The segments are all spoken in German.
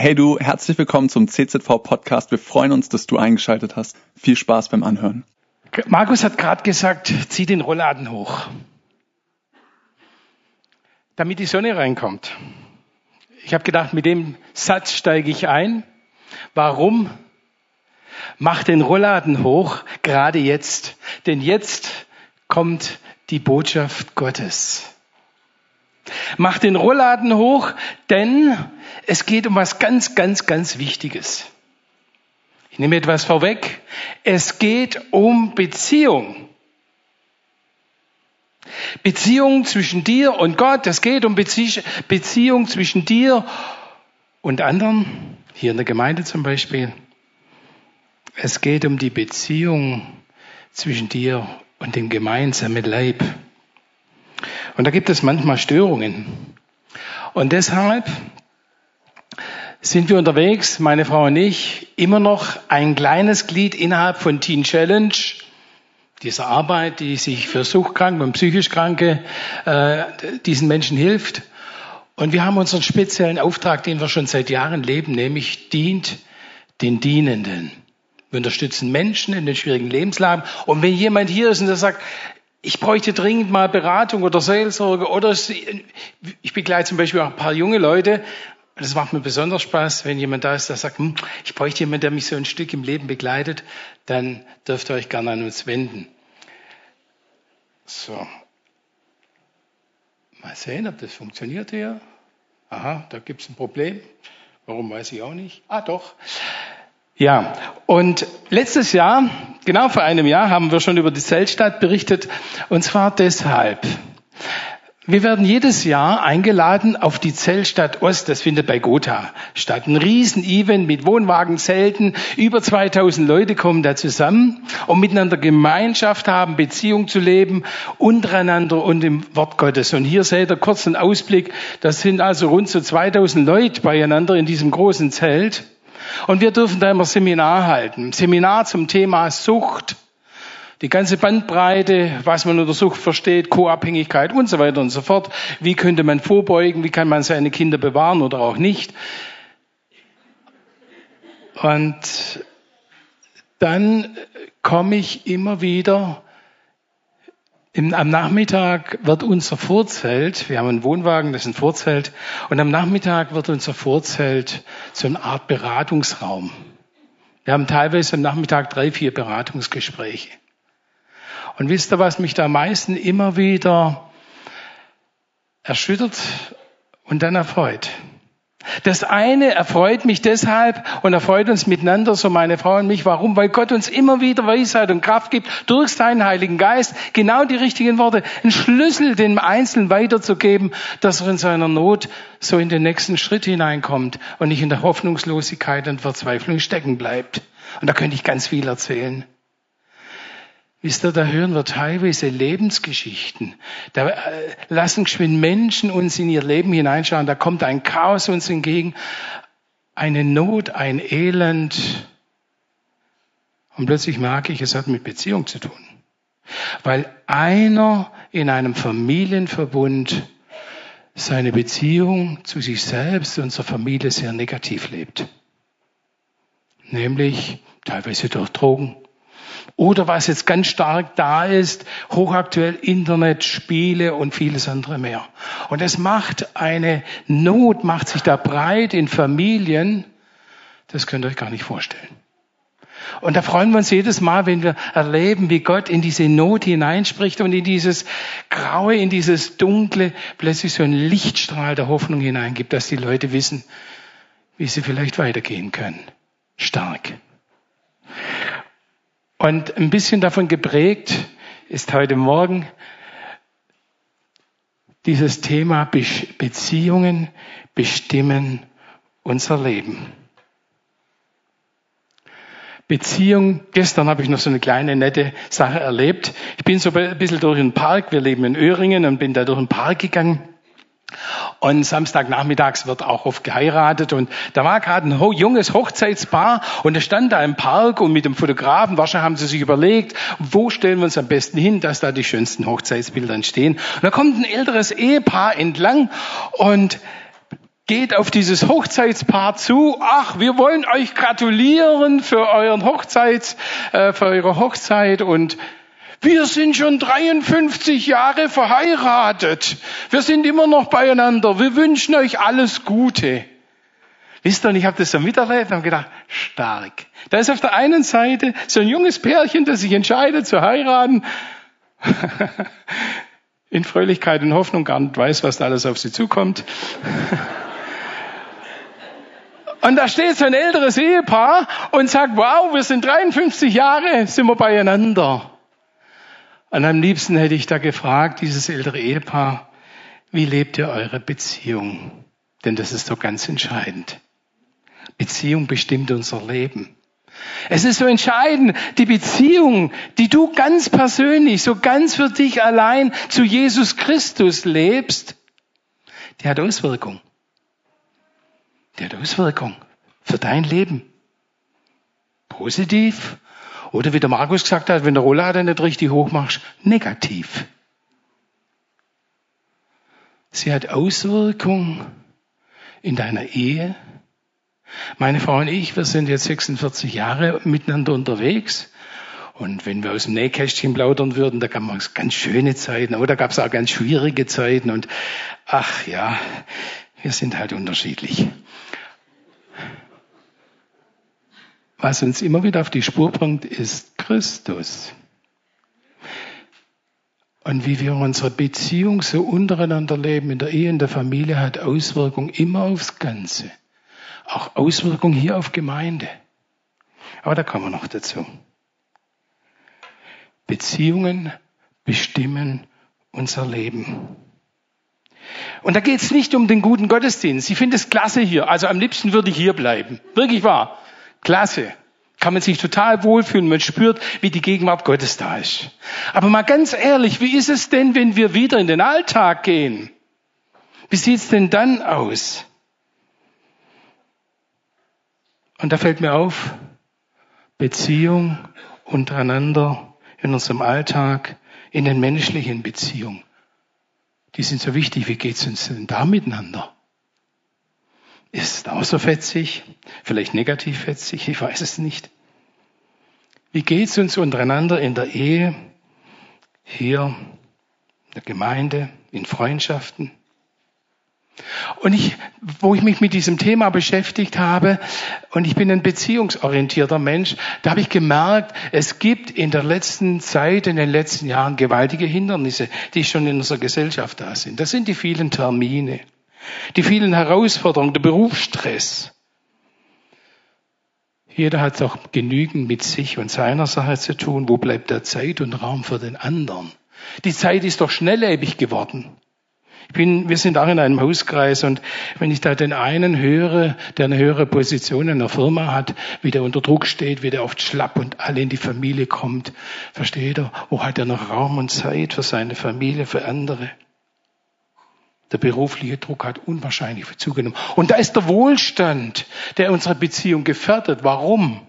Hey du, herzlich willkommen zum CZV Podcast. Wir freuen uns, dass du eingeschaltet hast. Viel Spaß beim Anhören. Markus hat gerade gesagt, zieh den Rollladen hoch, damit die Sonne reinkommt. Ich habe gedacht, mit dem Satz steige ich ein. Warum? Mach den Rollladen hoch, gerade jetzt. Denn jetzt kommt die Botschaft Gottes. Mach den Rollladen hoch, denn es geht um was ganz, ganz, ganz Wichtiges. Ich nehme etwas vorweg. Es geht um Beziehung. Beziehung zwischen dir und Gott. Es geht um Beziehung zwischen dir und anderen. Hier in der Gemeinde zum Beispiel. Es geht um die Beziehung zwischen dir und dem gemeinsamen Leib. Und da gibt es manchmal Störungen. Und deshalb sind wir unterwegs, meine Frau und ich, immer noch ein kleines Glied innerhalb von Teen Challenge, dieser Arbeit, die sich für Suchtkranke und psychisch Kranke äh, diesen Menschen hilft. Und wir haben unseren speziellen Auftrag, den wir schon seit Jahren leben, nämlich dient den Dienenden. Wir unterstützen Menschen in den schwierigen Lebenslagen. Und wenn jemand hier ist und der sagt, ich bräuchte dringend mal Beratung oder Seelsorge oder ich begleite zum Beispiel auch ein paar junge Leute. Und es macht mir besonders Spaß, wenn jemand da ist, der sagt, hm, ich bräuchte jemanden, der mich so ein Stück im Leben begleitet, dann dürft ihr euch gerne an uns wenden. So. Mal sehen, ob das funktioniert hier. Aha, da gibt es ein Problem. Warum weiß ich auch nicht. Ah, doch. Ja, und letztes Jahr, genau vor einem Jahr, haben wir schon über die Zeltstadt berichtet. Und zwar deshalb. Wir werden jedes Jahr eingeladen auf die Zeltstadt Ost. Das findet bei Gotha statt. Ein Riesen-Event mit Wohnwagenzelten. Über 2000 Leute kommen da zusammen, um miteinander Gemeinschaft haben, Beziehung zu leben, untereinander und im Wort Gottes. Und hier seht ihr kurz einen Ausblick. Das sind also rund so 2000 Leute beieinander in diesem großen Zelt. Und wir dürfen da immer Seminar halten. Seminar zum Thema Sucht. Die ganze Bandbreite, was man unter Sucht versteht, Co-Abhängigkeit und so weiter und so fort. Wie könnte man vorbeugen? Wie kann man seine Kinder bewahren oder auch nicht? Und dann komme ich immer wieder im, am Nachmittag wird unser Vorzelt, wir haben einen Wohnwagen, das ist ein Vorzelt, und am Nachmittag wird unser Vorzelt so eine Art Beratungsraum. Wir haben teilweise am Nachmittag drei, vier Beratungsgespräche. Und wisst ihr, was mich da am meisten immer wieder erschüttert und dann erfreut? Das eine erfreut mich deshalb und erfreut uns miteinander, so meine Frau und mich. Warum? Weil Gott uns immer wieder Weisheit und Kraft gibt, durch seinen Heiligen Geist genau die richtigen Worte, einen Schlüssel dem Einzelnen weiterzugeben, dass er in seiner Not so in den nächsten Schritt hineinkommt und nicht in der Hoffnungslosigkeit und Verzweiflung stecken bleibt. Und da könnte ich ganz viel erzählen. Wisst ihr, da hören wir teilweise Lebensgeschichten. Da äh, lassen geschwind Menschen uns in ihr Leben hineinschauen. Da kommt ein Chaos uns entgegen, eine Not, ein Elend. Und plötzlich merke ich, es hat mit Beziehung zu tun. Weil einer in einem Familienverbund seine Beziehung zu sich selbst und zur Familie sehr negativ lebt. Nämlich teilweise durch Drogen, oder was jetzt ganz stark da ist, hochaktuell Internet, Spiele und vieles andere mehr. Und es macht eine Not, macht sich da breit in Familien. Das könnt ihr euch gar nicht vorstellen. Und da freuen wir uns jedes Mal, wenn wir erleben, wie Gott in diese Not hineinspricht und in dieses Graue, in dieses Dunkle plötzlich so einen Lichtstrahl der Hoffnung hineingibt, dass die Leute wissen, wie sie vielleicht weitergehen können. Stark. Und ein bisschen davon geprägt ist heute Morgen dieses Thema Beziehungen bestimmen unser Leben. Beziehung, gestern habe ich noch so eine kleine nette Sache erlebt. Ich bin so ein bisschen durch den Park, wir leben in Öhringen und bin da durch den Park gegangen und Samstagnachmittags wird auch oft geheiratet. Und da war gerade ein junges Hochzeitspaar und er stand da im Park und mit dem Fotografen, wahrscheinlich haben sie sich überlegt, wo stellen wir uns am besten hin, dass da die schönsten Hochzeitsbilder entstehen. Und da kommt ein älteres Ehepaar entlang und geht auf dieses Hochzeitspaar zu. Ach, wir wollen euch gratulieren für euren Hochzeits, äh, für eure Hochzeit und wir sind schon 53 Jahre verheiratet. Wir sind immer noch beieinander. Wir wünschen euch alles Gute. Wisst ihr, und ich habe das so miterlebt und habe gedacht, stark. Da ist auf der einen Seite so ein junges Pärchen, das sich entscheidet zu heiraten. In Fröhlichkeit und Hoffnung gar nicht weiß, was da alles auf sie zukommt. Und da steht so ein älteres Ehepaar und sagt, wow, wir sind 53 Jahre, sind wir beieinander. Und am liebsten hätte ich da gefragt, dieses ältere Ehepaar, wie lebt ihr eure Beziehung? Denn das ist so ganz entscheidend. Beziehung bestimmt unser Leben. Es ist so entscheidend, die Beziehung, die du ganz persönlich, so ganz für dich allein zu Jesus Christus lebst, die hat Auswirkung. Die hat Auswirkung für dein Leben. Positiv oder wie der Markus gesagt hat, wenn der Rollader nicht richtig hoch machst, negativ. Sie hat Auswirkung in deiner Ehe. Meine Frau und ich, wir sind jetzt 46 Jahre miteinander unterwegs. Und wenn wir aus dem Nähkästchen plaudern würden, da gab es ganz schöne Zeiten, aber da gab es auch ganz schwierige Zeiten. Und ach ja, wir sind halt unterschiedlich. Was uns immer wieder auf die Spur bringt, ist Christus. Und wie wir unsere Beziehung so untereinander leben, in der Ehe, in der Familie, hat Auswirkungen immer aufs Ganze. Auch Auswirkungen hier auf Gemeinde. Aber da kommen wir noch dazu. Beziehungen bestimmen unser Leben. Und da geht es nicht um den guten Gottesdienst. Ich finde es klasse hier. Also am liebsten würde ich hier bleiben. Wirklich wahr. Klasse. Kann man sich total wohlfühlen. Man spürt, wie die Gegenwart Gottes da ist. Aber mal ganz ehrlich, wie ist es denn, wenn wir wieder in den Alltag gehen? Wie sieht's denn dann aus? Und da fällt mir auf, Beziehung untereinander in unserem Alltag, in den menschlichen Beziehungen. Die sind so wichtig. Wie geht's uns denn da miteinander? Ist auch so fetzig, vielleicht negativ fetzig, ich weiß es nicht. Wie geht's uns untereinander in der Ehe, hier, in der Gemeinde, in Freundschaften? Und ich, wo ich mich mit diesem Thema beschäftigt habe, und ich bin ein beziehungsorientierter Mensch, da habe ich gemerkt, es gibt in der letzten Zeit, in den letzten Jahren gewaltige Hindernisse, die schon in unserer Gesellschaft da sind. Das sind die vielen Termine. Die vielen Herausforderungen, der Berufsstress. Jeder hat doch genügend mit sich und seiner Sache zu tun. Wo bleibt der Zeit und Raum für den anderen? Die Zeit ist doch schnelllebig geworden. Ich bin, wir sind auch in einem Hauskreis und wenn ich da den einen höre, der eine höhere Position in der Firma hat, wie der unter Druck steht, wie der oft schlapp und alle in die Familie kommt, versteht er, wo hat er noch Raum und Zeit für seine Familie, für andere? Der berufliche Druck hat unwahrscheinlich zugenommen. Und da ist der Wohlstand, der unsere Beziehung gefährdet. Warum?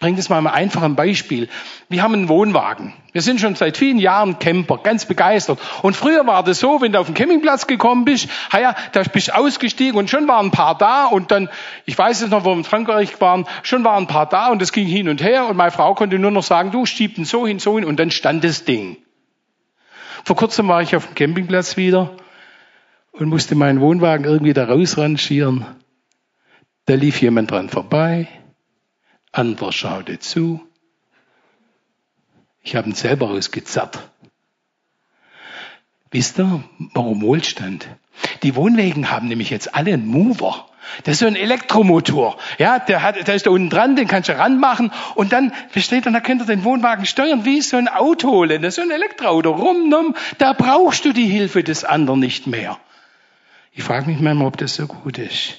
Bringt es mal ein einfaches Beispiel. Wir haben einen Wohnwagen. Wir sind schon seit vielen Jahren Camper, ganz begeistert. Und früher war das so, wenn du auf den Campingplatz gekommen bist, ja, da bist du ausgestiegen und schon waren ein paar da und dann, ich weiß es noch, wo wir in Frankreich waren, schon waren ein paar da und es ging hin und her und meine Frau konnte nur noch sagen, du schieb den so hin, so hin und dann stand das Ding. Vor kurzem war ich auf dem Campingplatz wieder und musste meinen Wohnwagen irgendwie da rausrangieren. Da lief jemand dran vorbei, anderer schaute zu. Ich habe ihn selber rausgezerrt. Wisst ihr, warum Wohlstand? Die Wohnwegen haben nämlich jetzt alle einen Mover. Das ist so ein Elektromotor. Ja, der hat, der ist da unten dran, den kannst du ranmachen und dann versteht und da könnt ihr den Wohnwagen steuern wie so ein Auto. Das ist so ein Elektroauto. Rum, da brauchst du die Hilfe des anderen nicht mehr. Ich frage mich manchmal, ob das so gut ist.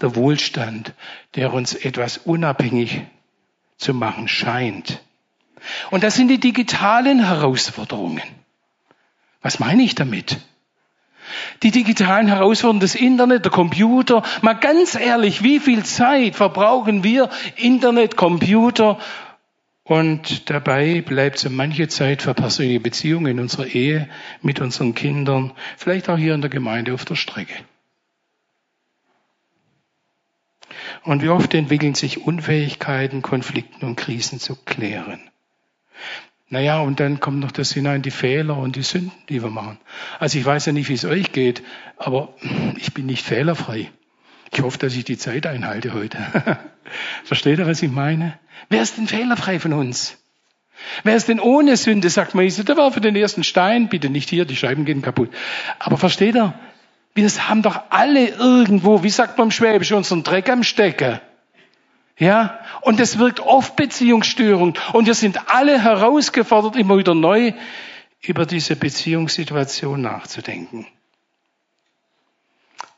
Der Wohlstand, der uns etwas unabhängig zu machen scheint. Und das sind die digitalen Herausforderungen. Was meine ich damit? Die digitalen Herausforderungen, das Internet, der Computer. Mal ganz ehrlich, wie viel Zeit verbrauchen wir Internet, Computer und dabei bleibt so manche Zeit für persönliche Beziehungen in unserer Ehe, mit unseren Kindern, vielleicht auch hier in der Gemeinde auf der Strecke. Und wie oft entwickeln sich Unfähigkeiten, Konflikten und Krisen zu klären. Naja, und dann kommt noch das hinein, die Fehler und die Sünden, die wir machen. Also ich weiß ja nicht, wie es euch geht, aber ich bin nicht fehlerfrei. Ich hoffe, dass ich die Zeit einhalte heute. Versteht ihr, was ich meine? Wer ist denn fehlerfrei von uns? Wer ist denn ohne Sünde, sagt Mose, der war für den ersten Stein, bitte nicht hier, die Scheiben gehen kaputt. Aber versteht ihr, wir haben doch alle irgendwo, wie sagt man im Schwäbisch, unseren Dreck am Stecken. Ja, und das wirkt oft Beziehungsstörung. Und wir sind alle herausgefordert, immer wieder neu über diese Beziehungssituation nachzudenken.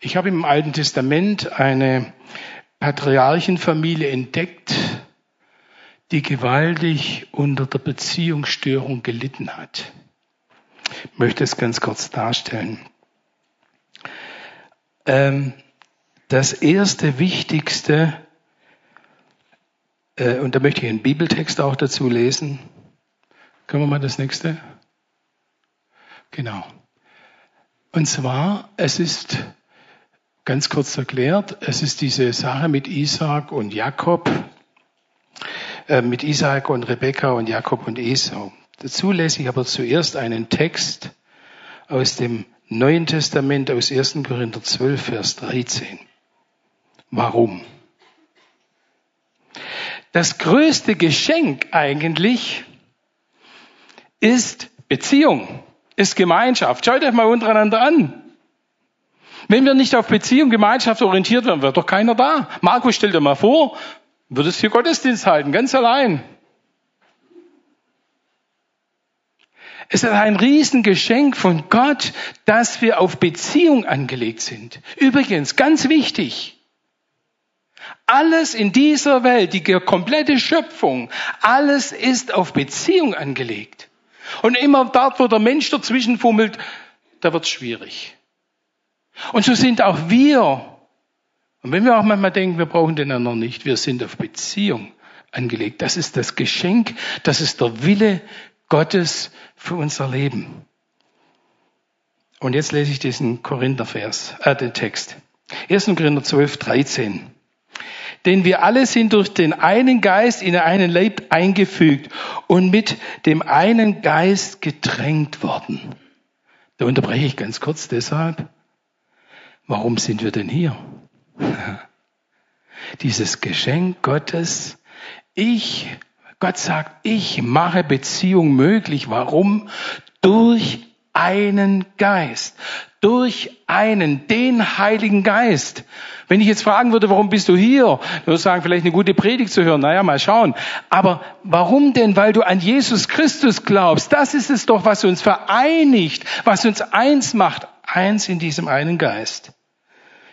Ich habe im Alten Testament eine Patriarchenfamilie entdeckt, die gewaltig unter der Beziehungsstörung gelitten hat. Ich möchte es ganz kurz darstellen. Ähm, das erste Wichtigste, äh, und da möchte ich einen Bibeltext auch dazu lesen. Können wir mal das nächste? Genau. Und zwar, es ist ganz kurz erklärt, es ist diese Sache mit Isaac und Jakob, äh, mit Isaac und Rebekka und Jakob und Esau. Dazu lese ich aber zuerst einen Text aus dem Neuen Testament, aus 1. Korinther 12, Vers 13. Warum? Das größte Geschenk eigentlich ist Beziehung, ist Gemeinschaft. Schaut euch mal untereinander an. Wenn wir nicht auf Beziehung, Gemeinschaft orientiert werden, wird doch keiner da. Markus, stell dir mal vor, Würdest hier Gottesdienst halten, ganz allein. Es ist ein Riesengeschenk von Gott, dass wir auf Beziehung angelegt sind. Übrigens, ganz wichtig. Alles in dieser Welt, die komplette Schöpfung, alles ist auf Beziehung angelegt. Und immer dort, wo der Mensch dazwischen fummelt, da wird es schwierig. Und so sind auch wir und wenn wir auch manchmal denken, wir brauchen den anderen nicht, wir sind auf Beziehung angelegt. Das ist das Geschenk, das ist der Wille Gottes für unser Leben. Und jetzt lese ich diesen Korinthervers, äh, den Text. 1. Korinther 12, 13. Denn wir alle sind durch den einen Geist in einen Leib eingefügt und mit dem einen Geist gedrängt worden. Da unterbreche ich ganz kurz deshalb. Warum sind wir denn hier? Dieses Geschenk Gottes, ich, Gott sagt, ich mache Beziehung möglich. Warum? Durch einen Geist. Durch einen, den Heiligen Geist. Wenn ich jetzt fragen würde, warum bist du hier? Du würdest sagen, vielleicht eine gute Predigt zu hören. Naja, mal schauen. Aber warum denn? Weil du an Jesus Christus glaubst. Das ist es doch, was uns vereinigt, was uns eins macht. Eins in diesem einen Geist.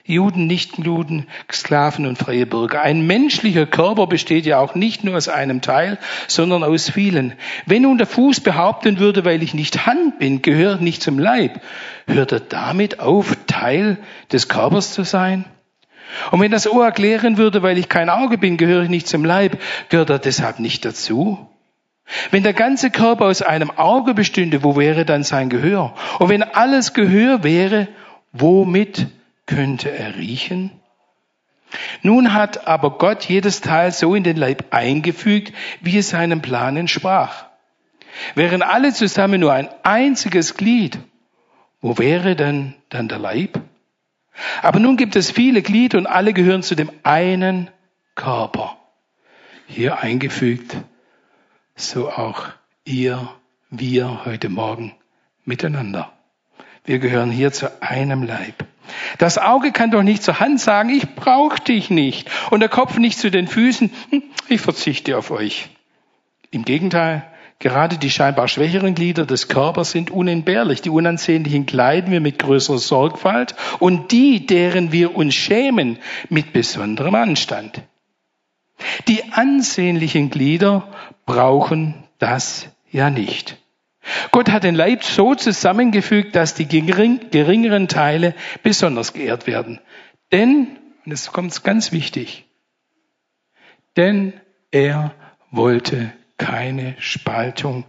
Juden, Nichtjuden, Sklaven und freie Bürger. Ein menschlicher Körper besteht ja auch nicht nur aus einem Teil, sondern aus vielen. Wenn nun der Fuß behaupten würde, weil ich nicht Hand bin, gehört nicht zum Leib, hört er damit auf, Teil des Körpers zu sein? Und wenn das Ohr erklären würde, weil ich kein Auge bin, gehöre ich nicht zum Leib, gehört er deshalb nicht dazu? Wenn der ganze Körper aus einem Auge bestünde, wo wäre dann sein Gehör? Und wenn alles Gehör wäre, womit könnte er riechen? Nun hat aber Gott jedes Teil so in den Leib eingefügt, wie es seinem Plan entsprach. Wären alle zusammen nur ein einziges Glied, wo wäre denn dann der Leib? Aber nun gibt es viele Glieder und alle gehören zu dem einen Körper. Hier eingefügt, so auch ihr, wir heute Morgen miteinander. Wir gehören hier zu einem Leib. Das Auge kann doch nicht zur Hand sagen, ich brauche dich nicht. Und der Kopf nicht zu den Füßen, hm, ich verzichte auf euch. Im Gegenteil, gerade die scheinbar schwächeren Glieder des Körpers sind unentbehrlich. Die unansehnlichen kleiden wir mit größerer Sorgfalt und die, deren wir uns schämen, mit besonderem Anstand. Die ansehnlichen Glieder brauchen das ja nicht. Gott hat den Leib so zusammengefügt, dass die geringeren Teile besonders geehrt werden. Denn, und jetzt kommt ganz wichtig, denn er wollte keine Spaltung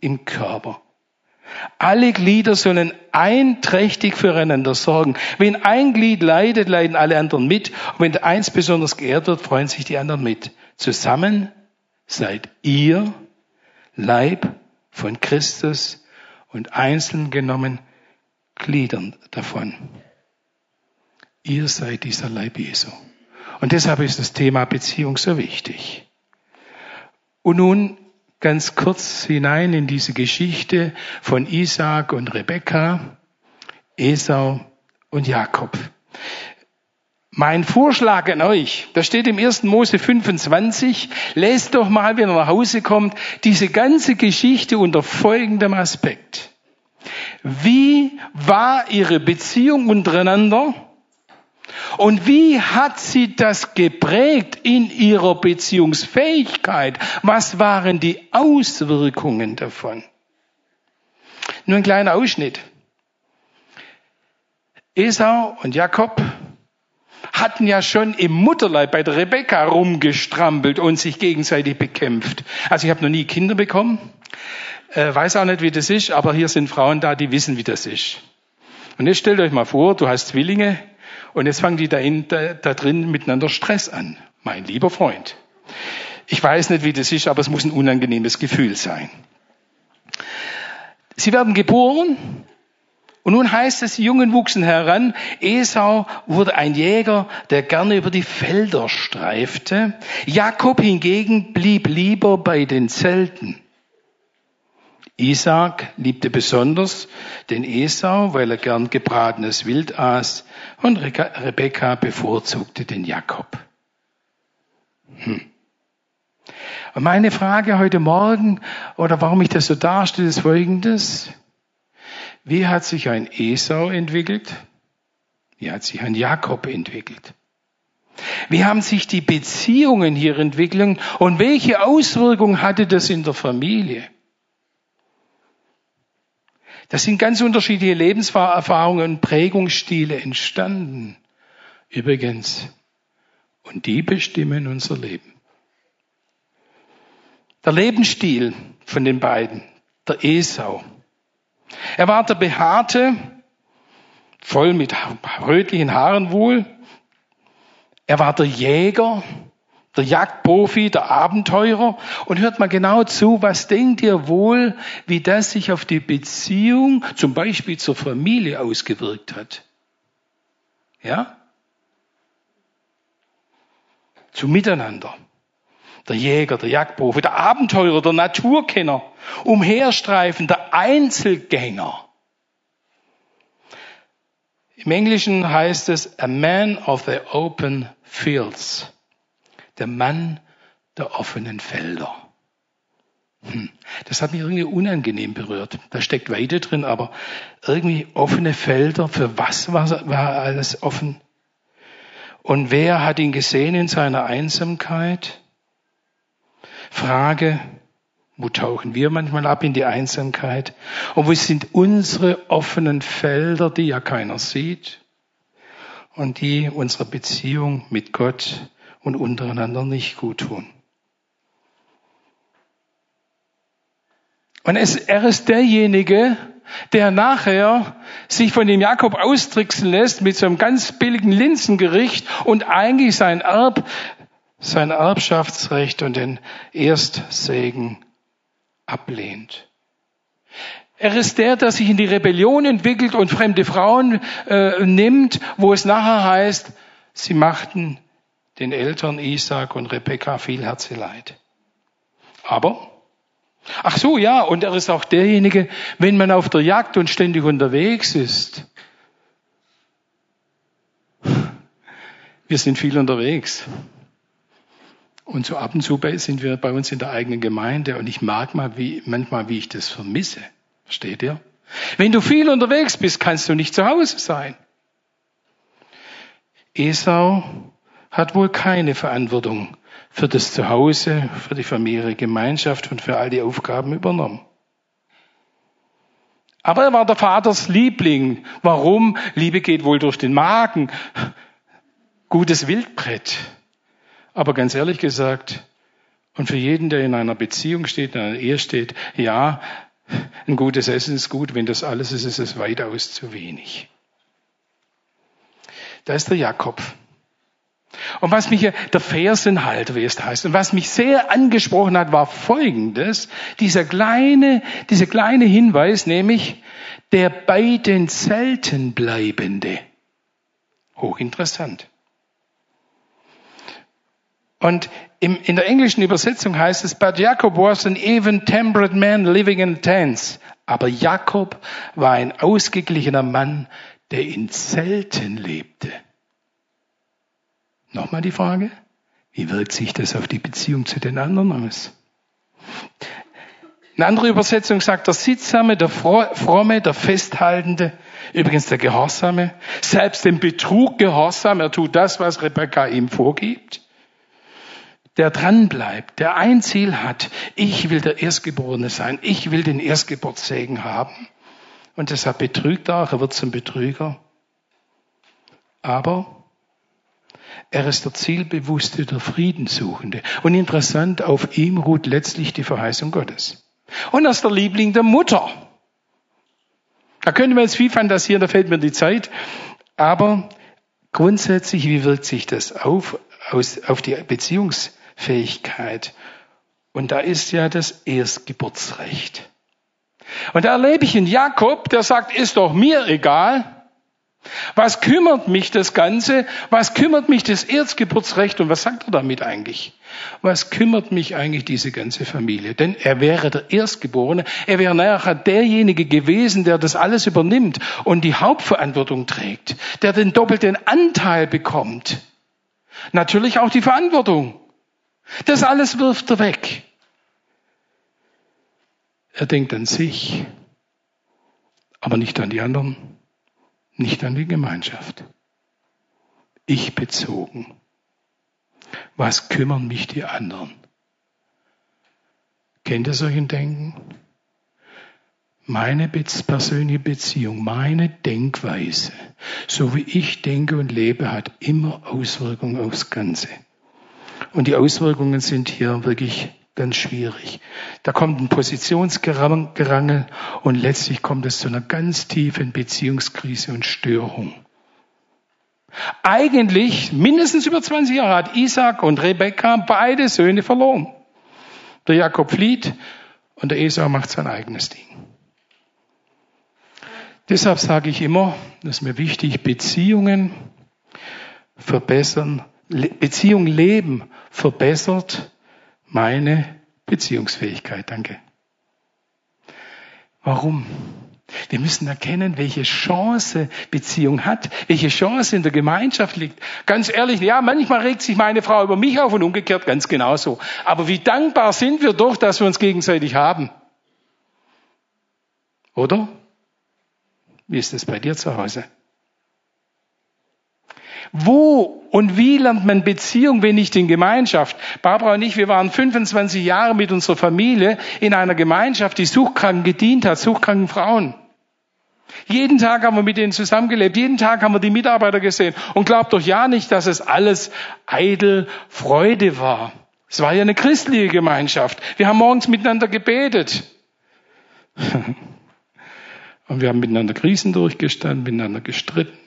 im Körper. Alle Glieder sollen einträchtig füreinander sorgen. Wenn ein Glied leidet, leiden alle anderen mit. Und wenn eins besonders geehrt wird, freuen sich die anderen mit. Zusammen seid ihr Leib von Christus und einzeln genommen Gliedern davon. Ihr seid dieser Leib Jesu. Und deshalb ist das Thema Beziehung so wichtig. Und nun ganz kurz hinein in diese Geschichte von Isaac und Rebekka, Esau und Jakob. Mein Vorschlag an euch, das steht im 1. Mose 25, lest doch mal, wenn ihr nach Hause kommt, diese ganze Geschichte unter folgendem Aspekt. Wie war ihre Beziehung untereinander? Und wie hat sie das geprägt in ihrer Beziehungsfähigkeit? Was waren die Auswirkungen davon? Nur ein kleiner Ausschnitt. Esau und Jakob hatten ja schon im Mutterleib bei der Rebekka rumgestrampelt und sich gegenseitig bekämpft. Also ich habe noch nie Kinder bekommen, äh, weiß auch nicht, wie das ist, aber hier sind Frauen da, die wissen, wie das ist. Und jetzt stellt euch mal vor, du hast Zwillinge und jetzt fangen die da, in, da, da drin miteinander Stress an. Mein lieber Freund. Ich weiß nicht, wie das ist, aber es muss ein unangenehmes Gefühl sein. Sie werden geboren und nun heißt es, die Jungen wuchsen heran. Esau wurde ein Jäger, der gerne über die Felder streifte. Jakob hingegen blieb lieber bei den Zelten. Isaac liebte besonders den Esau, weil er gern gebratenes Wild aß, und Rebekka bevorzugte den Jakob. Hm. Und meine Frage heute Morgen, oder warum ich das so darstelle, ist folgendes. Wie hat sich ein Esau entwickelt? Wie hat sich ein Jakob entwickelt? Wie haben sich die Beziehungen hier entwickelt und welche Auswirkungen hatte das in der Familie? Das sind ganz unterschiedliche Lebenserfahrungen und Prägungsstile entstanden. Übrigens. Und die bestimmen unser Leben. Der Lebensstil von den beiden, der Esau. Er war der Behaarte, voll mit rötlichen Haaren wohl. Er war der Jäger, der Jagdprofi, der Abenteurer. Und hört mal genau zu, was denkt ihr wohl, wie das sich auf die Beziehung zum Beispiel zur Familie ausgewirkt hat? Ja? Zum Miteinander. Der Jäger, der Jagdprofi, der Abenteurer, der Naturkenner, Umherstreifen, der Einzelgänger. Im Englischen heißt es a man of the open fields der Mann der offenen Felder. Hm. Das hat mich irgendwie unangenehm berührt. Da steckt Weite drin, aber irgendwie offene Felder. Für was war, war alles offen? Und wer hat ihn gesehen in seiner Einsamkeit? Frage, wo tauchen wir manchmal ab in die Einsamkeit? Und wo sind unsere offenen Felder, die ja keiner sieht? Und die unsere Beziehung mit Gott und untereinander nicht gut tun. Und es, er ist derjenige, der nachher sich von dem Jakob austricksen lässt mit so einem ganz billigen Linsengericht und eigentlich sein Erb, sein Erbschaftsrecht und den Erstsegen ablehnt. Er ist der, der sich in die Rebellion entwickelt und fremde Frauen äh, nimmt, wo es nachher heißt, sie machten den Eltern Isaac und Rebekka viel Herzeleid. Aber, ach so, ja, und er ist auch derjenige, wenn man auf der Jagd und ständig unterwegs ist. Wir sind viel unterwegs. Und so ab und zu sind wir bei uns in der eigenen Gemeinde und ich mag mal wie, manchmal, wie ich das vermisse. Versteht ihr? Wenn du viel unterwegs bist, kannst du nicht zu Hause sein. Esau hat wohl keine Verantwortung für das Zuhause, für die familiäre Gemeinschaft und für all die Aufgaben übernommen. Aber er war der Vaters Liebling. Warum? Liebe geht wohl durch den Magen. Gutes Wildbrett. Aber ganz ehrlich gesagt, und für jeden, der in einer Beziehung steht, in einer Ehe steht, ja, Ein gutes Essen ist gut, wenn das alles ist, ist es weitaus zu wenig. Da ist der Jakob. Und was mich, der Fersenhalter, wie es heißt, und was mich sehr angesprochen hat, war folgendes, dieser kleine, dieser kleine Hinweis, nämlich der bei den Zelten bleibende. Hochinteressant. Und im, in der englischen Übersetzung heißt es, but Jacob was an even-tempered man living in tents. Aber Jakob war ein ausgeglichener Mann, der in Zelten lebte. Nochmal die Frage, wie wirkt sich das auf die Beziehung zu den anderen aus? Eine andere Übersetzung sagt, der Sittsame, der Fromme, der Festhaltende, übrigens der Gehorsame, selbst dem Betrug gehorsam, er tut das, was Rebecca ihm vorgibt der dranbleibt, der ein Ziel hat, ich will der Erstgeborene sein, ich will den Erstgeburtssegen haben. Und deshalb betrügt er auch, er wird zum Betrüger. Aber er ist der zielbewusste, der Friedenssuchende. Und interessant, auf ihm ruht letztlich die Verheißung Gottes. Und er ist der Liebling der Mutter. Da könnte man jetzt viel fantasieren, da fällt mir die Zeit. Aber grundsätzlich, wie wirkt sich das auf, aus, auf die Beziehungs- Fähigkeit. Und da ist ja das Erstgeburtsrecht. Und da erlebe ich einen Jakob, der sagt, ist doch mir egal. Was kümmert mich das Ganze? Was kümmert mich das Erstgeburtsrecht? Und was sagt er damit eigentlich? Was kümmert mich eigentlich diese ganze Familie? Denn er wäre der Erstgeborene. Er wäre nachher derjenige gewesen, der das alles übernimmt und die Hauptverantwortung trägt, der den doppelten Anteil bekommt. Natürlich auch die Verantwortung. Das alles wirft er weg. Er denkt an sich, aber nicht an die anderen, nicht an die Gemeinschaft. Ich bezogen. Was kümmern mich die anderen? Kennt ihr solchen Denken? Meine persönliche Beziehung, meine Denkweise, so wie ich denke und lebe, hat immer Auswirkungen aufs Ganze. Und die Auswirkungen sind hier wirklich ganz schwierig. Da kommt ein Positionsgerangel und letztlich kommt es zu einer ganz tiefen Beziehungskrise und Störung. Eigentlich mindestens über 20 Jahre hat Isaac und Rebekka beide Söhne verloren. Der Jakob flieht und der Esau macht sein eigenes Ding. Deshalb sage ich immer, das ist mir wichtig, Beziehungen verbessern Beziehung leben verbessert meine Beziehungsfähigkeit. Danke. Warum? Wir müssen erkennen, welche Chance Beziehung hat, welche Chance in der Gemeinschaft liegt. Ganz ehrlich, ja, manchmal regt sich meine Frau über mich auf und umgekehrt ganz genauso. Aber wie dankbar sind wir doch, dass wir uns gegenseitig haben. Oder? Wie ist es bei dir zu Hause? Wo und wie lernt man Beziehung, wenn nicht in Gemeinschaft? Barbara und ich, wir waren 25 Jahre mit unserer Familie in einer Gemeinschaft, die Suchkranken gedient hat, suchkranken Frauen. Jeden Tag haben wir mit denen zusammengelebt, jeden Tag haben wir die Mitarbeiter gesehen. Und glaubt doch ja nicht, dass es alles eitel Freude war. Es war ja eine christliche Gemeinschaft. Wir haben morgens miteinander gebetet. Und wir haben miteinander Krisen durchgestanden, miteinander gestritten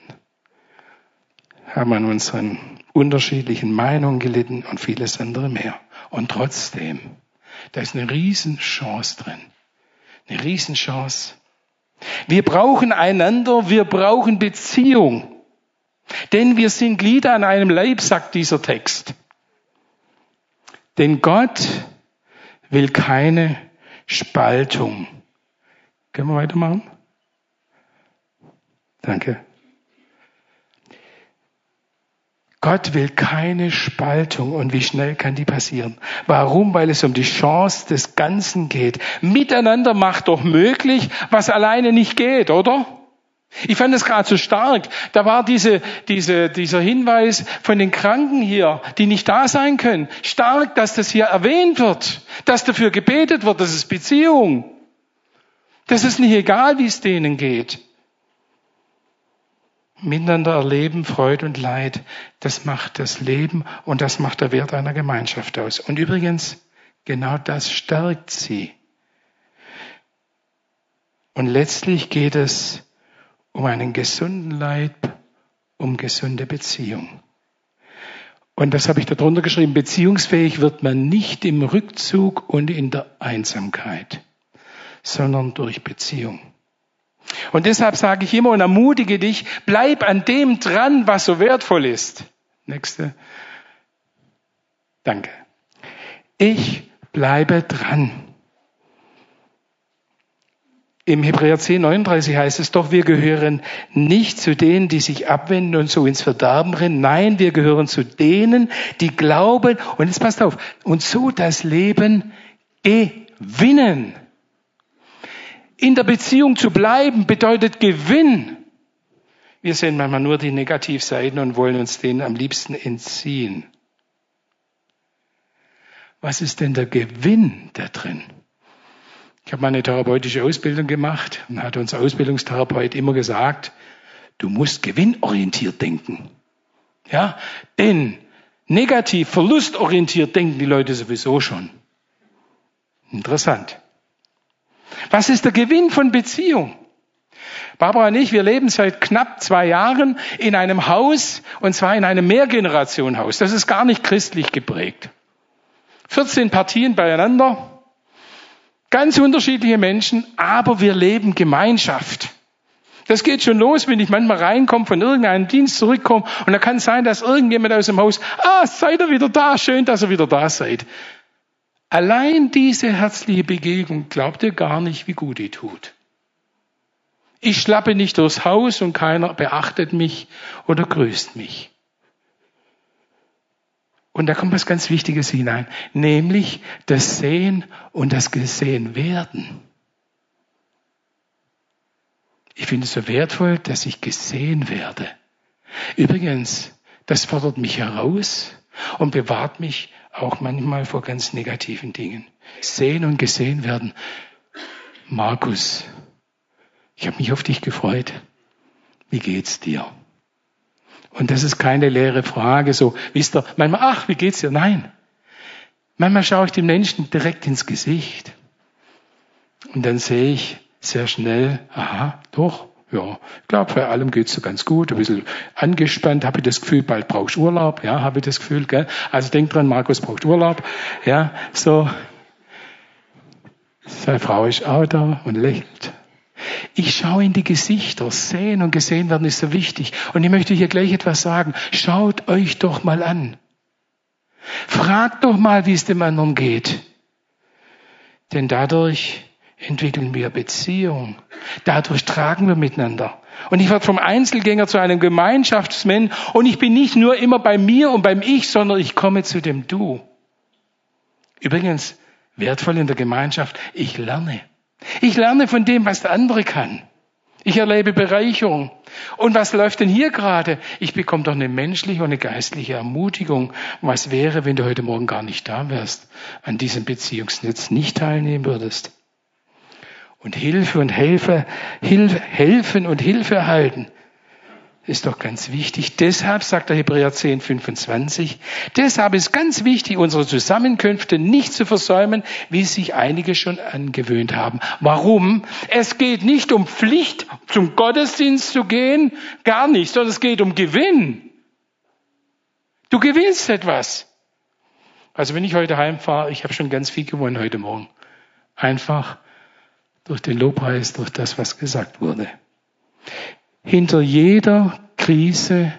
haben an unseren unterschiedlichen Meinungen gelitten und vieles andere mehr. Und trotzdem, da ist eine Riesenchance drin. Eine Riesenchance. Wir brauchen einander, wir brauchen Beziehung. Denn wir sind Glieder an einem Leib, sagt dieser Text. Denn Gott will keine Spaltung. Können wir weitermachen? Danke. Gott will keine Spaltung. Und wie schnell kann die passieren? Warum? Weil es um die Chance des Ganzen geht. Miteinander macht doch möglich, was alleine nicht geht, oder? Ich fand es gerade so stark. Da war diese, diese, dieser Hinweis von den Kranken hier, die nicht da sein können. Stark, dass das hier erwähnt wird, dass dafür gebetet wird, das ist Beziehung. Das ist nicht egal, wie es denen geht miteinander erleben, Freude und Leid, das macht das Leben und das macht der Wert einer Gemeinschaft aus. Und übrigens, genau das stärkt sie. Und letztlich geht es um einen gesunden Leib, um gesunde Beziehung. Und das habe ich darunter geschrieben, beziehungsfähig wird man nicht im Rückzug und in der Einsamkeit, sondern durch Beziehung. Und deshalb sage ich immer und ermutige dich, bleib an dem dran, was so wertvoll ist. Nächste. Danke. Ich bleibe dran. Im Hebräer 10, 39 heißt es doch, wir gehören nicht zu denen, die sich abwenden und so ins Verderben rennen. Nein, wir gehören zu denen, die glauben und jetzt passt auf, und so das Leben gewinnen. In der Beziehung zu bleiben bedeutet Gewinn. Wir sehen manchmal nur die Negativseiten und wollen uns denen am liebsten entziehen. Was ist denn der Gewinn da drin? Ich habe meine therapeutische Ausbildung gemacht und hat uns Ausbildungstherapeut immer gesagt, du musst gewinnorientiert denken. Ja, denn negativ, verlustorientiert denken die Leute sowieso schon. Interessant. Was ist der Gewinn von Beziehung? Barbara und ich, wir leben seit knapp zwei Jahren in einem Haus, und zwar in einem Mehrgenerationenhaus. Das ist gar nicht christlich geprägt. 14 Partien beieinander, Ganz unterschiedliche Menschen, aber wir leben Gemeinschaft. Das geht schon los, wenn ich manchmal reinkomme, von irgendeinem Dienst zurückkomme und da kann sein, dass irgendjemand aus dem Haus, ah, seid ihr wieder da, schön, dass ihr wieder da seid. Allein diese herzliche Begegnung glaubt ihr gar nicht, wie gut die tut. Ich schlappe nicht durchs Haus und keiner beachtet mich oder grüßt mich. Und da kommt was ganz Wichtiges hinein, nämlich das Sehen und das Gesehenwerden. Ich finde es so wertvoll, dass ich gesehen werde. Übrigens, das fordert mich heraus und bewahrt mich auch manchmal vor ganz negativen Dingen. Sehen und gesehen werden. Markus, ich habe mich auf dich gefreut. Wie geht's dir? Und das ist keine leere Frage, so, wisst ihr, manchmal, ach, wie geht's dir? Nein. Manchmal schaue ich dem Menschen direkt ins Gesicht. Und dann sehe ich sehr schnell, aha, doch, ja, ich glaube, bei allem geht's so ganz gut, ein bisschen angespannt, habe ich das Gefühl, bald brauchst du Urlaub, ja, habe ich das Gefühl, gell? Also denk dran, Markus braucht Urlaub, ja, so. Seine Frau ist auch da und lächelt. Ich schaue in die Gesichter. Sehen und gesehen werden ist so wichtig. Und ich möchte hier gleich etwas sagen. Schaut euch doch mal an. Fragt doch mal, wie es dem anderen geht. Denn dadurch entwickeln wir Beziehung. Dadurch tragen wir miteinander. Und ich werde vom Einzelgänger zu einem Gemeinschaftsmann. Und ich bin nicht nur immer bei mir und beim Ich, sondern ich komme zu dem Du. Übrigens, wertvoll in der Gemeinschaft, ich lerne. Ich lerne von dem, was der andere kann. Ich erlebe Bereicherung. Und was läuft denn hier gerade? Ich bekomme doch eine menschliche und eine geistliche Ermutigung. Was wäre, wenn du heute Morgen gar nicht da wärst, an diesem Beziehungsnetz nicht teilnehmen würdest? Und Hilfe und Hilfe, Hilfe helfen und Hilfe erhalten ist doch ganz wichtig. Deshalb sagt der Hebräer 10, 25, deshalb ist ganz wichtig, unsere Zusammenkünfte nicht zu versäumen, wie sich einige schon angewöhnt haben. Warum? Es geht nicht um Pflicht, zum Gottesdienst zu gehen, gar nicht, sondern es geht um Gewinn. Du gewinnst etwas. Also wenn ich heute heimfahre, ich habe schon ganz viel gewonnen heute Morgen. Einfach durch den Lobpreis, durch das, was gesagt wurde. Hinter jeder Krise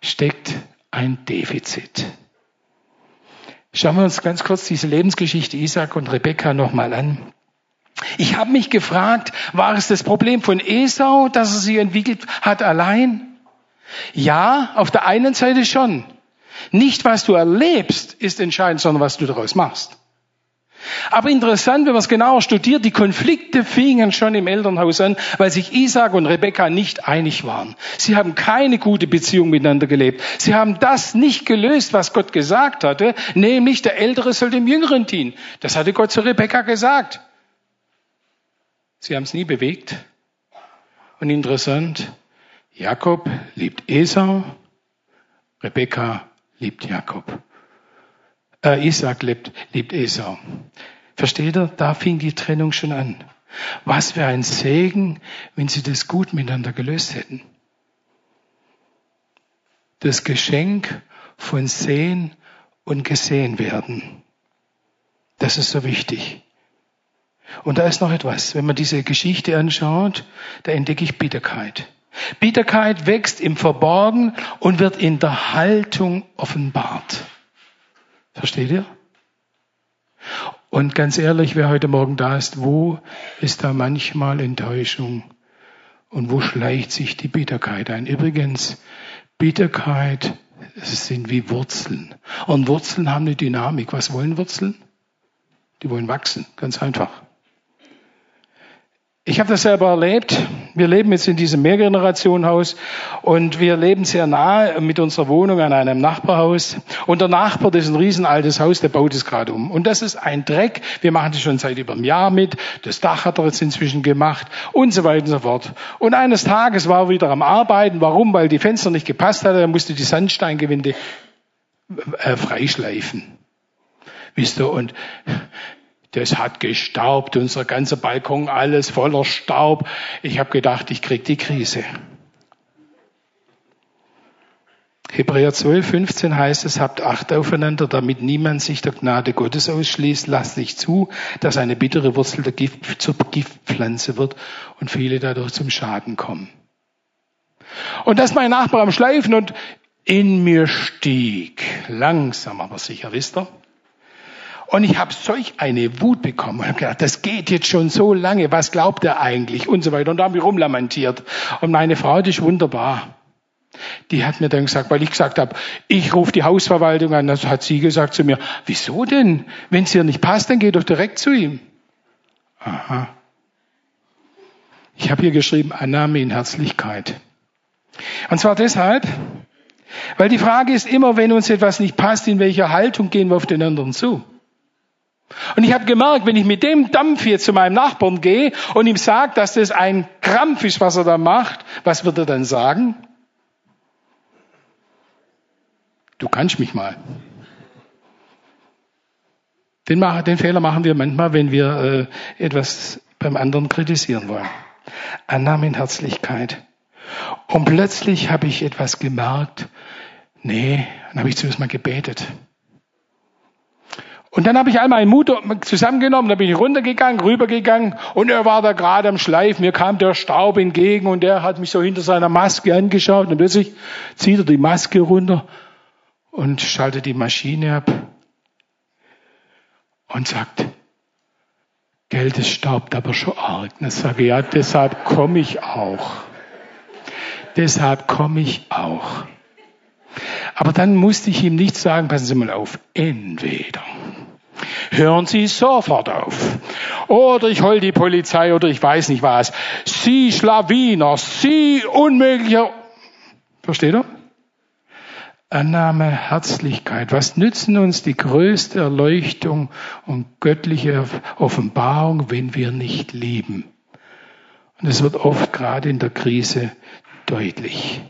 steckt ein Defizit. Schauen wir uns ganz kurz diese Lebensgeschichte Isaac und Rebekka nochmal an. Ich habe mich gefragt, war es das Problem von Esau, dass er sie entwickelt hat allein? Ja, auf der einen Seite schon. Nicht, was du erlebst, ist entscheidend, sondern was du daraus machst. Aber interessant, wenn man es genauer studiert, die Konflikte fingen schon im Elternhaus an, weil sich Isaac und Rebekka nicht einig waren. Sie haben keine gute Beziehung miteinander gelebt. Sie haben das nicht gelöst, was Gott gesagt hatte, nämlich der Ältere soll dem Jüngeren dienen. Das hatte Gott zu Rebekka gesagt. Sie haben es nie bewegt. Und interessant, Jakob liebt Esau, Rebekka liebt Jakob äh, Isaac liebt, liebt Esau. Versteht ihr? Da fing die Trennung schon an. Was für ein Segen, wenn sie das gut miteinander gelöst hätten. Das Geschenk von Sehen und Gesehen werden. Das ist so wichtig. Und da ist noch etwas. Wenn man diese Geschichte anschaut, da entdecke ich Bitterkeit. Bitterkeit wächst im Verborgen und wird in der Haltung offenbart. Versteht ihr? Und ganz ehrlich, wer heute Morgen da ist, wo ist da manchmal Enttäuschung? Und wo schleicht sich die Bitterkeit ein? Übrigens, Bitterkeit sind wie Wurzeln. Und Wurzeln haben eine Dynamik. Was wollen Wurzeln? Die wollen wachsen, ganz einfach. Ich habe das selber erlebt. Wir leben jetzt in diesem Mehrgenerationenhaus und wir leben sehr nahe mit unserer Wohnung an einem Nachbarhaus. Und der Nachbar, das ist ein riesenaltes Haus, der baut es gerade um. Und das ist ein Dreck. Wir machen das schon seit über einem Jahr mit. Das Dach hat er jetzt inzwischen gemacht und so weiter und so fort. Und eines Tages war er wieder am Arbeiten. Warum? Weil die Fenster nicht gepasst hatten. Er musste die Sandsteingewinde äh, freischleifen. Wisst ihr, und das hat gestaubt, unser ganzer Balkon, alles voller Staub. Ich habe gedacht, ich krieg die Krise. Hebräer 12, 15 heißt es, habt Acht aufeinander, damit niemand sich der Gnade Gottes ausschließt. Lasst nicht zu, dass eine bittere Wurzel der Gift, zur Giftpflanze wird und viele dadurch zum Schaden kommen. Und das mein Nachbar am Schleifen und in mir stieg, langsam aber sicher, wisst ihr, und ich habe solch eine Wut bekommen und habe gedacht, das geht jetzt schon so lange, was glaubt er eigentlich und so weiter. Und da haben wir rumlamentiert. Und meine Frau, die ist wunderbar. Die hat mir dann gesagt, weil ich gesagt habe, ich rufe die Hausverwaltung an, also hat sie gesagt zu mir, wieso denn? Wenn es ihr nicht passt, dann geh doch direkt zu ihm. Aha. Ich habe hier geschrieben, Annahme in Herzlichkeit. Und zwar deshalb, weil die Frage ist immer, wenn uns etwas nicht passt, in welcher Haltung gehen wir auf den anderen zu? Und ich habe gemerkt, wenn ich mit dem Dampf hier zu meinem Nachbarn gehe und ihm sage, dass das ein Krampf ist, was er da macht, was wird er dann sagen? Du kannst mich mal. Den, den Fehler machen wir manchmal, wenn wir äh, etwas beim anderen kritisieren wollen. Annahme in Herzlichkeit. Und plötzlich habe ich etwas gemerkt. Nee, dann habe ich zuerst mal gebetet. Und dann habe ich einmal einen Mut zusammengenommen, dann bin ich runtergegangen, rübergegangen und er war da gerade am Schleifen. Mir kam der Staub entgegen und er hat mich so hinter seiner Maske angeschaut und plötzlich zieht er die Maske runter und schaltet die Maschine ab und sagt, Geld, es staubt aber schon arg. Und ich sage, ja, deshalb komme ich auch. Deshalb komme ich auch. Aber dann musste ich ihm nicht sagen, passen Sie mal auf, entweder hören Sie sofort auf. Oder ich hol die Polizei oder ich weiß nicht was. Sie Schlawiner, Sie unmöglicher. Versteht ihr? Annahme, Herzlichkeit. Was nützen uns die größte Erleuchtung und göttliche Offenbarung, wenn wir nicht lieben? Und es wird oft gerade in der Krise deutlich.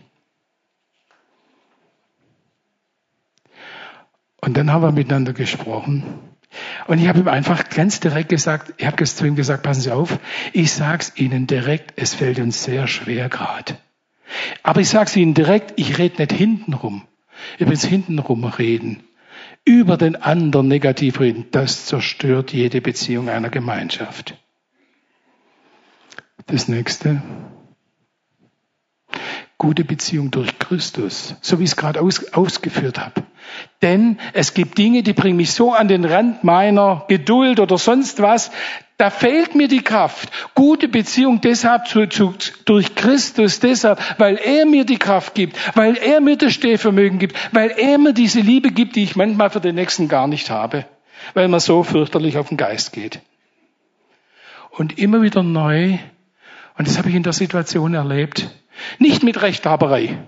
Und dann haben wir miteinander gesprochen. Und ich habe ihm einfach ganz direkt gesagt, ich habe zu ihm gesagt, passen Sie auf, ich sag's Ihnen direkt, es fällt uns sehr schwer gerade. Aber ich sag's Ihnen direkt, ich rede nicht hintenrum. Übrigens hintenrum reden, über den anderen negativ reden, das zerstört jede Beziehung einer Gemeinschaft. Das nächste. Gute Beziehung durch Christus, so wie ich es gerade aus, ausgeführt habe. Denn es gibt Dinge, die bringen mich so an den Rand meiner Geduld oder sonst was. Da fehlt mir die Kraft. Gute Beziehung deshalb zu, zu, durch Christus, deshalb, weil er mir die Kraft gibt, weil er mir das Stehvermögen gibt, weil er mir diese Liebe gibt, die ich manchmal für den Nächsten gar nicht habe, weil man so fürchterlich auf den Geist geht. Und immer wieder neu, und das habe ich in der Situation erlebt, nicht mit Rechthaberei,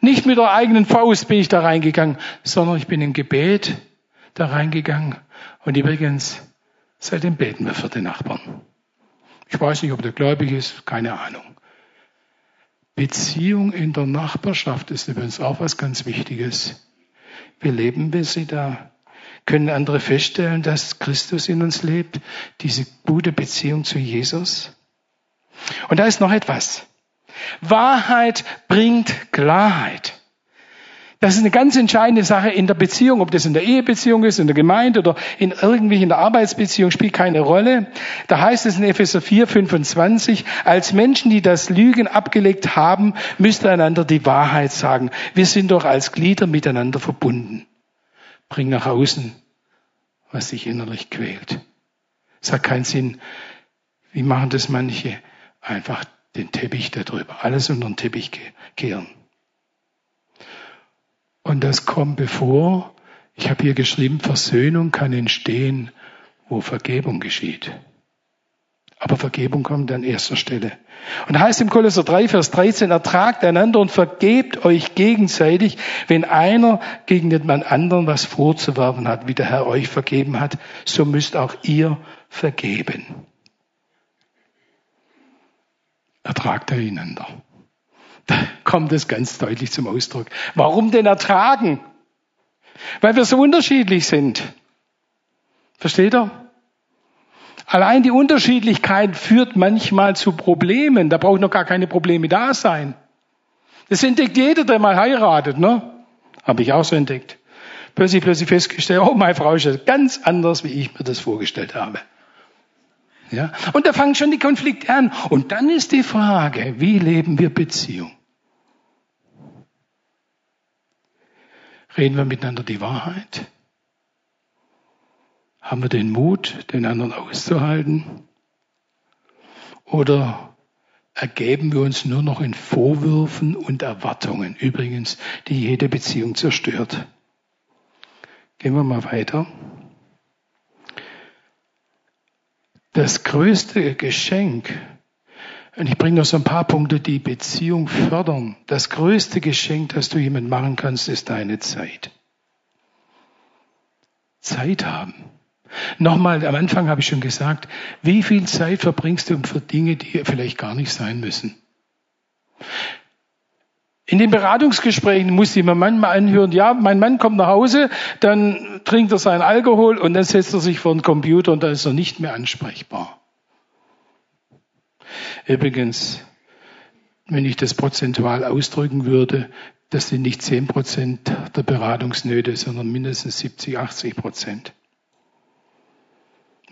nicht mit der eigenen Faust bin ich da reingegangen, sondern ich bin im Gebet da reingegangen. Und übrigens, seitdem beten wir für den Nachbarn. Ich weiß nicht, ob der gläubig ist, keine Ahnung. Beziehung in der Nachbarschaft ist übrigens auch was ganz Wichtiges. Wie leben wir sie da? Können andere feststellen, dass Christus in uns lebt? Diese gute Beziehung zu Jesus? Und da ist noch etwas. Wahrheit bringt Klarheit. Das ist eine ganz entscheidende Sache in der Beziehung, ob das in der Ehebeziehung ist, in der Gemeinde oder in irgendwie in der Arbeitsbeziehung, spielt keine Rolle. Da heißt es in Epheser 4, 25, als Menschen, die das Lügen abgelegt haben, müsst ihr einander die Wahrheit sagen. Wir sind doch als Glieder miteinander verbunden. Bring nach außen, was dich innerlich quält. Es hat keinen Sinn. Wie machen das manche? Einfach den Teppich darüber, alles unter den Teppich kehren. Und das kommt bevor, ich habe hier geschrieben, Versöhnung kann entstehen, wo Vergebung geschieht. Aber Vergebung kommt an erster Stelle. Und heißt im Kolosser 3, Vers 13, ertragt einander und vergebt euch gegenseitig, wenn einer gegen den anderen was vorzuwerfen hat, wie der Herr euch vergeben hat, so müsst auch ihr vergeben. Ertragt einander. Da kommt es ganz deutlich zum Ausdruck. Warum denn ertragen? Weil wir so unterschiedlich sind. Versteht ihr? Allein die Unterschiedlichkeit führt manchmal zu Problemen. Da braucht noch gar keine Probleme da sein. Das entdeckt jeder, der mal heiratet, ne? Habe ich auch so entdeckt. Plötzlich, plötzlich festgestellt, oh, meine Frau ist ganz anders, wie ich mir das vorgestellt habe. Ja? Und da fangen schon die Konflikte an. Und dann ist die Frage, wie leben wir Beziehung? Reden wir miteinander die Wahrheit? Haben wir den Mut, den anderen auszuhalten? Oder ergeben wir uns nur noch in Vorwürfen und Erwartungen, übrigens, die jede Beziehung zerstört? Gehen wir mal weiter. Das größte Geschenk, und ich bringe noch so ein paar Punkte, die Beziehung fördern. Das größte Geschenk, das du jemand machen kannst, ist deine Zeit. Zeit haben. Nochmal, am Anfang habe ich schon gesagt, wie viel Zeit verbringst du für Dinge, die vielleicht gar nicht sein müssen? In den Beratungsgesprächen muss ich mir manchmal anhören, ja, mein Mann kommt nach Hause, dann trinkt er seinen Alkohol und dann setzt er sich vor den Computer und dann ist er nicht mehr ansprechbar. Übrigens, wenn ich das prozentual ausdrücken würde, das sind nicht zehn Prozent der Beratungsnöte, sondern mindestens 70, 80 Prozent.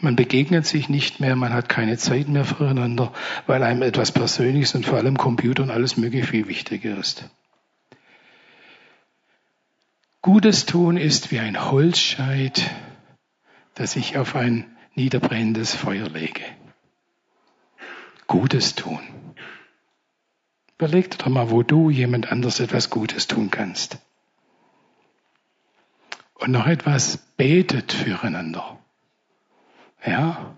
Man begegnet sich nicht mehr, man hat keine Zeit mehr füreinander, weil einem etwas Persönliches und vor allem Computer und alles Mögliche viel wichtiger ist. Gutes tun ist wie ein Holzscheit, das ich auf ein niederbrennendes Feuer lege. Gutes tun. Überleg doch mal, wo du jemand anders etwas Gutes tun kannst. Und noch etwas, betet füreinander. Ja,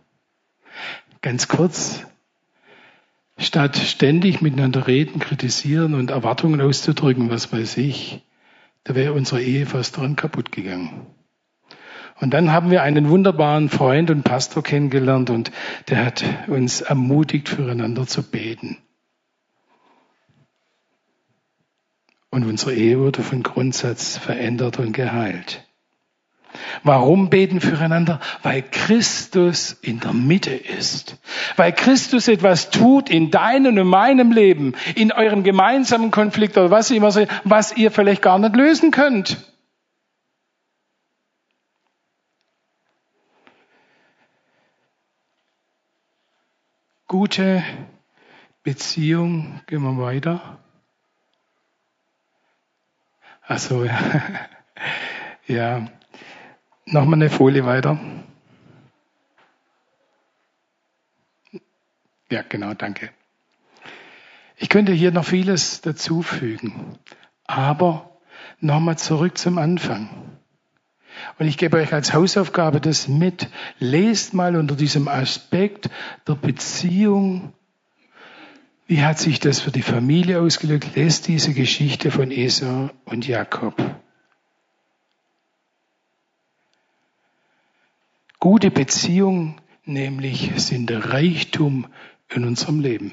ganz kurz, statt ständig miteinander reden, kritisieren und Erwartungen auszudrücken, was weiß ich, da wäre unsere Ehe fast dran kaputt gegangen. Und dann haben wir einen wunderbaren Freund und Pastor kennengelernt und der hat uns ermutigt, füreinander zu beten. Und unsere Ehe wurde von Grundsatz verändert und geheilt. Warum beten füreinander? Weil Christus in der Mitte ist. Weil Christus etwas tut in deinem und meinem Leben, in eurem gemeinsamen Konflikt oder was immer was ihr vielleicht gar nicht lösen könnt. Gute Beziehung, gehen wir weiter. Also ja. Nochmal eine Folie weiter. Ja, genau, danke. Ich könnte hier noch vieles dazufügen, aber nochmal zurück zum Anfang. Und ich gebe euch als Hausaufgabe das mit. Lest mal unter diesem Aspekt der Beziehung. Wie hat sich das für die Familie ausgelegt? Lest diese Geschichte von Esau und Jakob. Gute Beziehungen nämlich sind Reichtum in unserem Leben.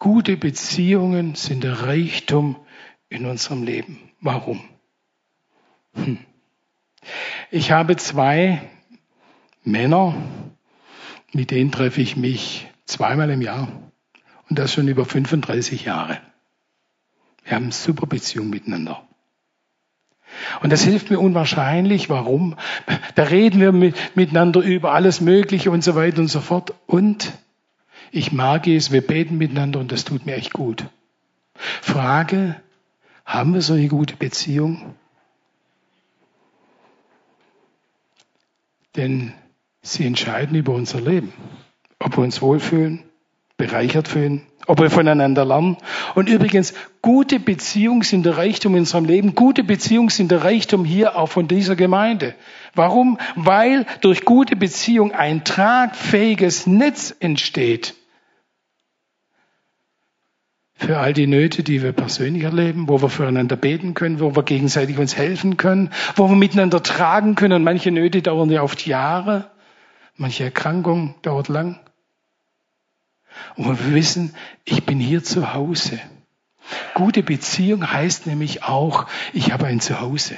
Gute Beziehungen sind Reichtum in unserem Leben. Warum? Hm. Ich habe zwei Männer, mit denen treffe ich mich zweimal im Jahr. Und das schon über 35 Jahre. Wir haben eine super Beziehung miteinander. Und das hilft mir unwahrscheinlich. Warum? Da reden wir mit, miteinander über alles Mögliche und so weiter und so fort. Und ich mag es, wir beten miteinander und das tut mir echt gut. Frage, haben wir so eine gute Beziehung? Denn sie entscheiden über unser Leben. Ob wir uns wohlfühlen, bereichert fühlen, ob wir voneinander lernen. Und übrigens, gute Beziehungen sind der Reichtum in unserem Leben. Gute Beziehungen sind der Reichtum hier auch von dieser Gemeinde. Warum? Weil durch gute Beziehung ein tragfähiges Netz entsteht für all die Nöte, die wir persönlich erleben, wo wir füreinander beten können, wo wir gegenseitig uns helfen können, wo wir miteinander tragen können. Und manche Nöte dauern ja oft Jahre, manche Erkrankung dauert lang. Und wir wissen, ich bin hier zu Hause. Gute Beziehung heißt nämlich auch, ich habe ein Zuhause.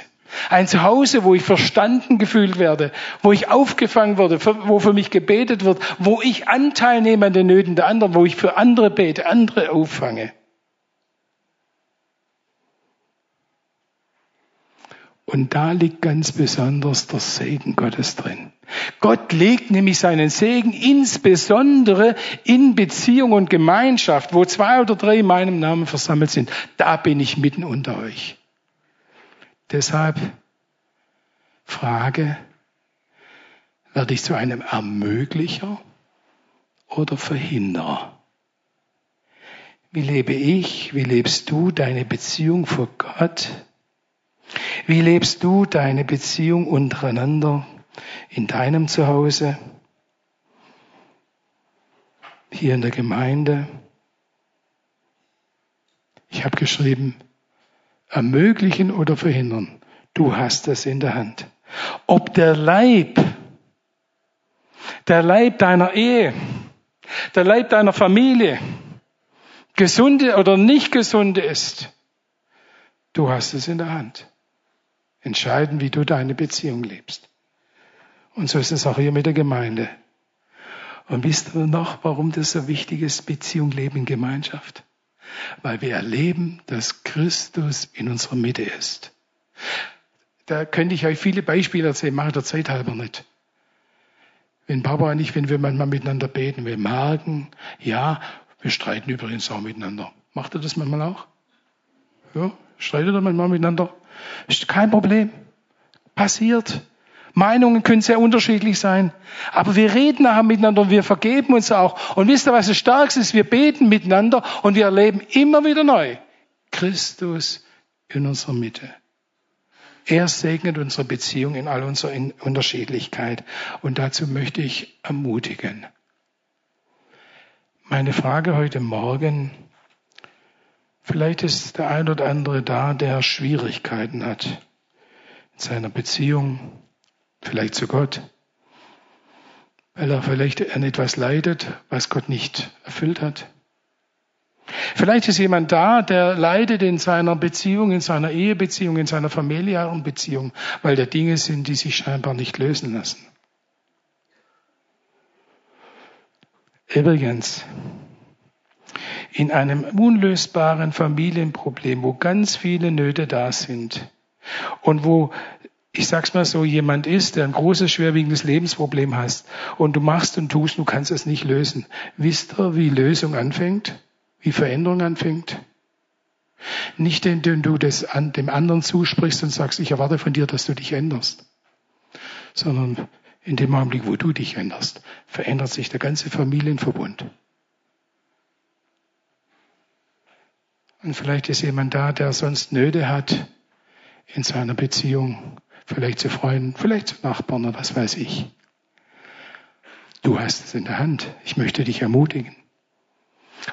Ein Zuhause, wo ich verstanden gefühlt werde, wo ich aufgefangen werde, wo für mich gebetet wird, wo ich Anteil nehme an den Nöten der anderen, wo ich für andere bete, andere auffange. Und da liegt ganz besonders der Segen Gottes drin. Gott legt nämlich seinen Segen insbesondere in Beziehung und Gemeinschaft, wo zwei oder drei in meinem Namen versammelt sind. Da bin ich mitten unter euch. Deshalb Frage, werde ich zu einem Ermöglicher oder Verhinderer? Wie lebe ich, wie lebst du deine Beziehung vor Gott? Wie lebst du deine Beziehung untereinander in deinem Zuhause, hier in der Gemeinde? Ich habe geschrieben, ermöglichen oder verhindern. Du hast es in der Hand. Ob der Leib, der Leib deiner Ehe, der Leib deiner Familie gesunde oder nicht gesunde ist, du hast es in der Hand. Entscheiden, wie du deine Beziehung lebst. Und so ist es auch hier mit der Gemeinde. Und wisst ihr noch, warum das so wichtig ist, Beziehung, Leben in Gemeinschaft? weil wir erleben, dass Christus in unserer Mitte ist. Da könnte ich euch viele Beispiele erzählen, mache der Zeit halber nicht. Wenn Papa und ich, wenn wir manchmal miteinander beten, wir merken, ja, wir streiten übrigens auch miteinander. Macht ihr das manchmal auch? Ja, streitet ihr manchmal miteinander? Ist kein Problem. Passiert. Meinungen können sehr unterschiedlich sein. Aber wir reden nachher miteinander und wir vergeben uns auch. Und wisst ihr, was das Starkste ist? Wir beten miteinander und wir erleben immer wieder neu Christus in unserer Mitte. Er segnet unsere Beziehung in all unserer Unterschiedlichkeit. Und dazu möchte ich ermutigen. Meine Frage heute Morgen, vielleicht ist der ein oder andere da, der Schwierigkeiten hat in seiner Beziehung, vielleicht zu Gott, weil er vielleicht an etwas leidet, was Gott nicht erfüllt hat. Vielleicht ist jemand da, der leidet in seiner Beziehung, in seiner Ehebeziehung, in seiner familiären Beziehung, weil da Dinge sind, die sich scheinbar nicht lösen lassen. Übrigens, in einem unlösbaren Familienproblem, wo ganz viele Nöte da sind und wo ich sag's mal so, jemand ist, der ein großes, schwerwiegendes Lebensproblem hast und du machst und tust, du kannst es nicht lösen. Wisst ihr, wie Lösung anfängt? Wie Veränderung anfängt? Nicht indem du das an dem anderen zusprichst und sagst, ich erwarte von dir, dass du dich änderst, sondern in dem Augenblick, wo du dich änderst, verändert sich der ganze Familienverbund. Und vielleicht ist jemand da, der sonst Nöte hat in seiner Beziehung vielleicht zu Freunden, vielleicht zu Nachbarn oder was weiß ich. Du hast es in der Hand. Ich möchte dich ermutigen.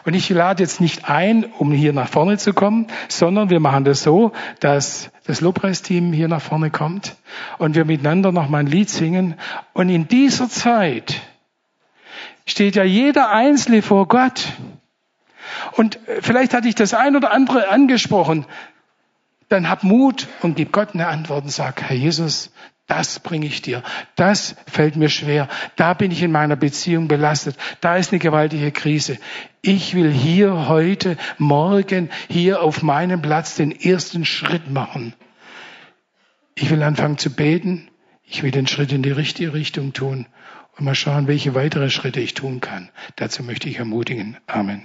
Und ich lade jetzt nicht ein, um hier nach vorne zu kommen, sondern wir machen das so, dass das Lobpreisteam hier nach vorne kommt und wir miteinander noch mal ein Lied singen. Und in dieser Zeit steht ja jeder Einzelne vor Gott. Und vielleicht hatte ich das ein oder andere angesprochen dann hab Mut und gib Gott eine Antwort und sag, Herr Jesus, Das bringe ich dir. Das fällt mir schwer. Da bin ich in meiner Beziehung belastet. Da ist eine gewaltige Krise. Ich will hier heute, morgen, hier auf meinem Platz den ersten Schritt machen. Ich will anfangen zu beten. Ich will den Schritt in die richtige Richtung tun und mal schauen, welche weitere Schritte ich tun kann. Dazu möchte ich ermutigen. Amen.